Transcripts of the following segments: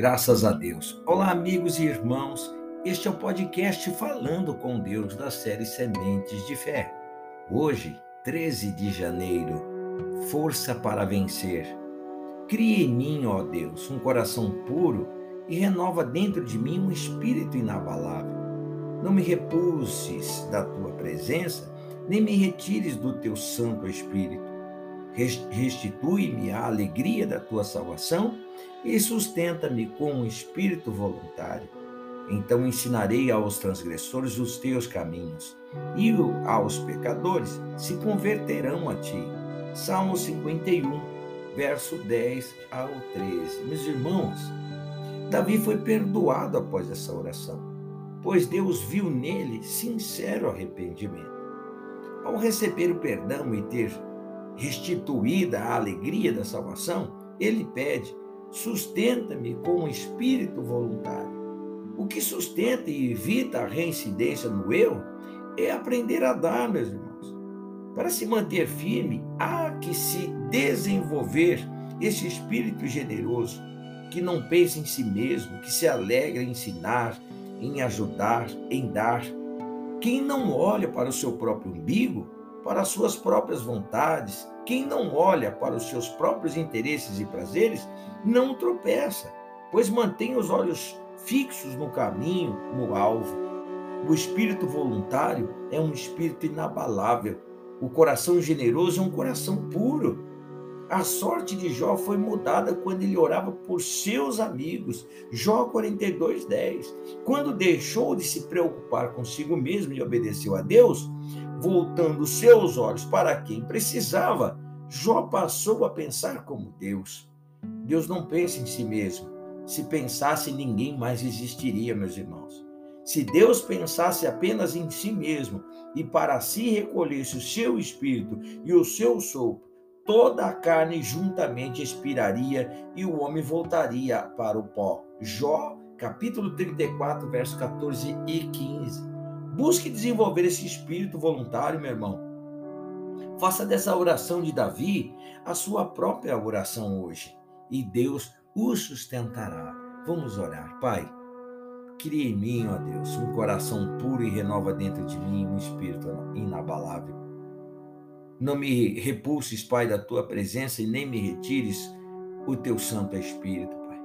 Graças a Deus. Olá, amigos e irmãos. Este é o podcast Falando com Deus da série Sementes de Fé. Hoje, 13 de janeiro, força para vencer. Cria em mim, ó Deus, um coração puro e renova dentro de mim um espírito inabalável. Não me repulses da tua presença, nem me retires do teu Santo Espírito. Restitui-me a alegria da tua salvação e sustenta-me com um espírito voluntário. Então ensinarei aos transgressores os teus caminhos, e aos pecadores se converterão a ti. Salmo 51, verso 10 ao 13. Meus irmãos, Davi foi perdoado após essa oração, pois Deus viu nele sincero arrependimento. Ao receber o perdão e ter restituída a alegria da salvação, ele pede sustenta-me com um espírito voluntário. O que sustenta e evita a reincidência no erro é aprender a dar, meus irmãos. Para se manter firme, há que se desenvolver esse espírito generoso, que não pensa em si mesmo, que se alegra em ensinar, em ajudar, em dar. Quem não olha para o seu próprio umbigo, para as suas próprias vontades, quem não olha para os seus próprios interesses e prazeres, não tropeça, pois mantém os olhos fixos no caminho, no alvo. O espírito voluntário é um espírito inabalável. O coração generoso é um coração puro. A sorte de Jó foi mudada quando ele orava por seus amigos. Jó 42, 10. Quando deixou de se preocupar consigo mesmo e obedeceu a Deus, voltando seus olhos para quem precisava, Jó passou a pensar como Deus. Deus não pensa em si mesmo. Se pensasse, ninguém mais existiria, meus irmãos. Se Deus pensasse apenas em si mesmo e para si recolhesse o seu espírito e o seu sopro, toda a carne juntamente expiraria e o homem voltaria para o pó. Jó, capítulo 34, versos 14 e 15. Busque desenvolver esse espírito voluntário, meu irmão. Faça dessa oração de Davi a sua própria oração hoje e Deus o sustentará. Vamos orar, Pai. Cria em mim, ó Deus, um coração puro e renova dentro de mim um espírito inabalável. Não me repulses, Pai, da tua presença e nem me retires o teu Santo Espírito, Pai.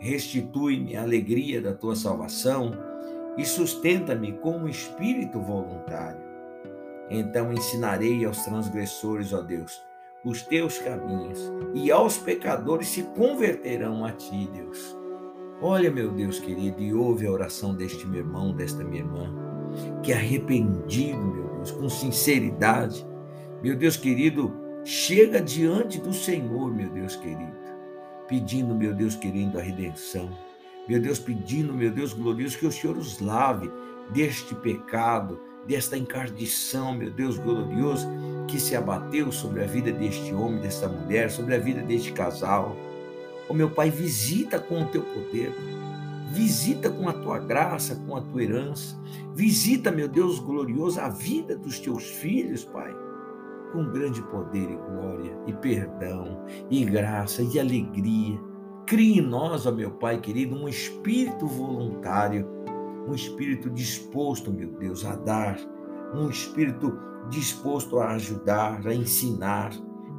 Restitui-me a alegria da tua salvação e sustenta-me com um espírito voluntário. Então ensinarei aos transgressores, ó Deus, os teus caminhos, e aos pecadores se converterão a ti, Deus. Olha, meu Deus querido, e ouve a oração deste meu irmão, desta minha irmã, que arrependido, meu Deus, com sinceridade, meu Deus querido, chega diante do Senhor, meu Deus querido, pedindo, meu Deus querido, a redenção. Meu Deus, pedindo, meu Deus glorioso, que o Senhor os lave deste pecado, desta encardição, meu Deus glorioso, que se abateu sobre a vida deste homem, desta mulher, sobre a vida deste casal. Oh, meu Pai, visita com o teu poder, visita com a tua graça, com a tua herança, visita, meu Deus glorioso, a vida dos teus filhos, Pai com grande poder e glória, e perdão, e graça, e alegria. Crie em nós, ó meu Pai querido, um espírito voluntário, um espírito disposto, meu Deus, a dar, um espírito disposto a ajudar, a ensinar,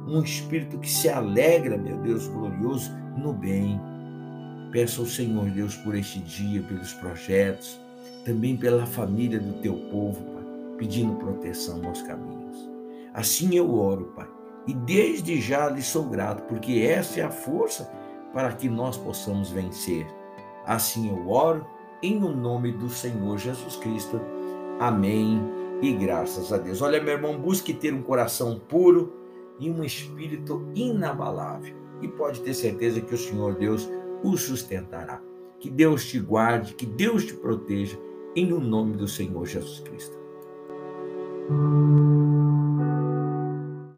um espírito que se alegra, meu Deus glorioso, no bem. Peço ao Senhor Deus por este dia, pelos projetos, também pela família do teu povo, Pai, pedindo proteção nos caminhos. Assim eu oro, Pai. E desde já lhe sou grato, porque essa é a força para que nós possamos vencer. Assim eu oro, em o nome do Senhor Jesus Cristo. Amém. E graças a Deus. Olha, meu irmão, busque ter um coração puro e um espírito inabalável. E pode ter certeza que o Senhor Deus o sustentará. Que Deus te guarde, que Deus te proteja, em o nome do Senhor Jesus Cristo.